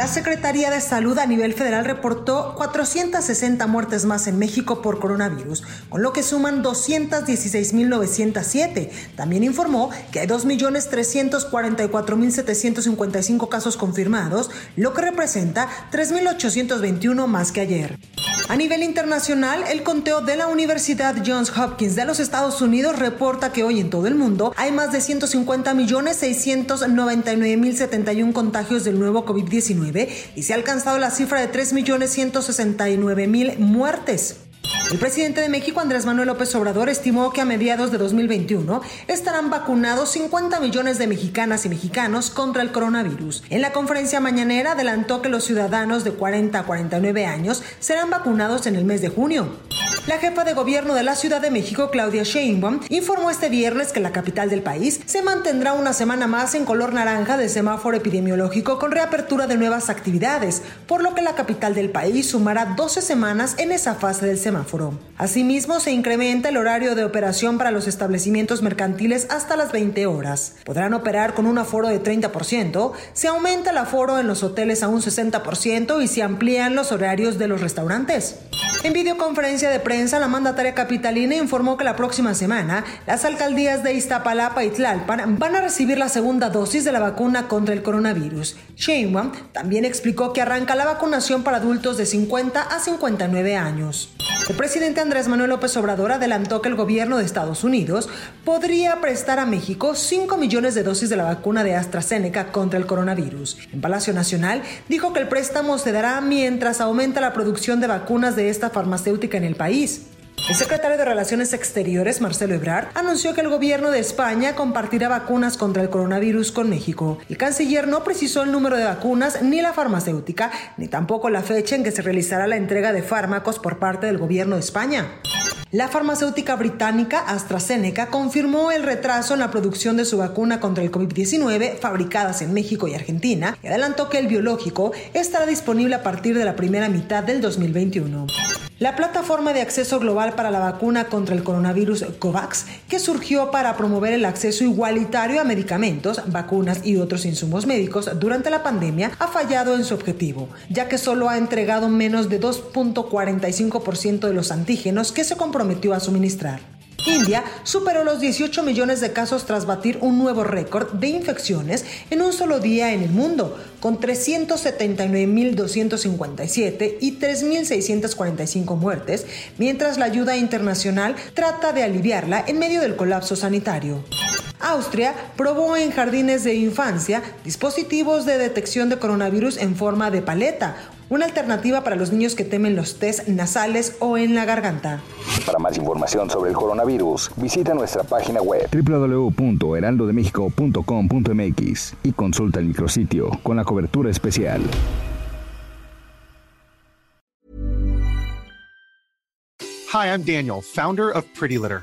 La Secretaría de Salud a nivel federal reportó 460 muertes más en México por coronavirus, con lo que suman 216.907. También informó que hay 2.344.755 casos confirmados, lo que representa 3.821 más que ayer. A nivel internacional, el conteo de la Universidad Johns Hopkins de los Estados Unidos reporta que hoy en todo el mundo hay más de 150.699.071 contagios del nuevo COVID-19 y se ha alcanzado la cifra de 3.169.000 muertes. El presidente de México, Andrés Manuel López Obrador, estimó que a mediados de 2021 estarán vacunados 50 millones de mexicanas y mexicanos contra el coronavirus. En la conferencia mañanera adelantó que los ciudadanos de 40 a 49 años serán vacunados en el mes de junio. La jefa de gobierno de la Ciudad de México, Claudia Sheinbaum, informó este viernes que la capital del país se mantendrá una semana más en color naranja de semáforo epidemiológico con reapertura de nuevas actividades, por lo que la capital del país sumará 12 semanas en esa fase del semáforo. Asimismo, se incrementa el horario de operación para los establecimientos mercantiles hasta las 20 horas. Podrán operar con un aforo de 30%, se aumenta el aforo en los hoteles a un 60% y se amplían los horarios de los restaurantes. En videoconferencia de prensa, la mandataria capitalina informó que la próxima semana las alcaldías de Iztapalapa y Tlalpan van a recibir la segunda dosis de la vacuna contra el coronavirus. Sheinbaum también explicó que arranca la vacunación para adultos de 50 a 59 años. El presidente Andrés Manuel López Obrador adelantó que el gobierno de Estados Unidos podría prestar a México 5 millones de dosis de la vacuna de AstraZeneca contra el coronavirus. En Palacio Nacional dijo que el préstamo se dará mientras aumenta la producción de vacunas de esta farmacéutica en el país. El secretario de Relaciones Exteriores, Marcelo Ebrard, anunció que el gobierno de España compartirá vacunas contra el coronavirus con México. El canciller no precisó el número de vacunas ni la farmacéutica, ni tampoco la fecha en que se realizará la entrega de fármacos por parte del gobierno de España. La farmacéutica británica AstraZeneca confirmó el retraso en la producción de su vacuna contra el COVID-19 fabricadas en México y Argentina y adelantó que el biológico estará disponible a partir de la primera mitad del 2021. La plataforma de acceso global para la vacuna contra el coronavirus COVAX, que surgió para promover el acceso igualitario a medicamentos, vacunas y otros insumos médicos durante la pandemia, ha fallado en su objetivo, ya que solo ha entregado menos de 2.45% de los antígenos que se comprometió a suministrar. India superó los 18 millones de casos tras batir un nuevo récord de infecciones en un solo día en el mundo, con 379.257 y 3.645 muertes, mientras la ayuda internacional trata de aliviarla en medio del colapso sanitario. Austria probó en jardines de infancia dispositivos de detección de coronavirus en forma de paleta, una alternativa para los niños que temen los test nasales o en la garganta. Para más información sobre el coronavirus, visita nuestra página web www.heraldodemexico.com.mx y consulta el micrositio con la cobertura especial. Hi, I'm Daniel, founder of Pretty Litter.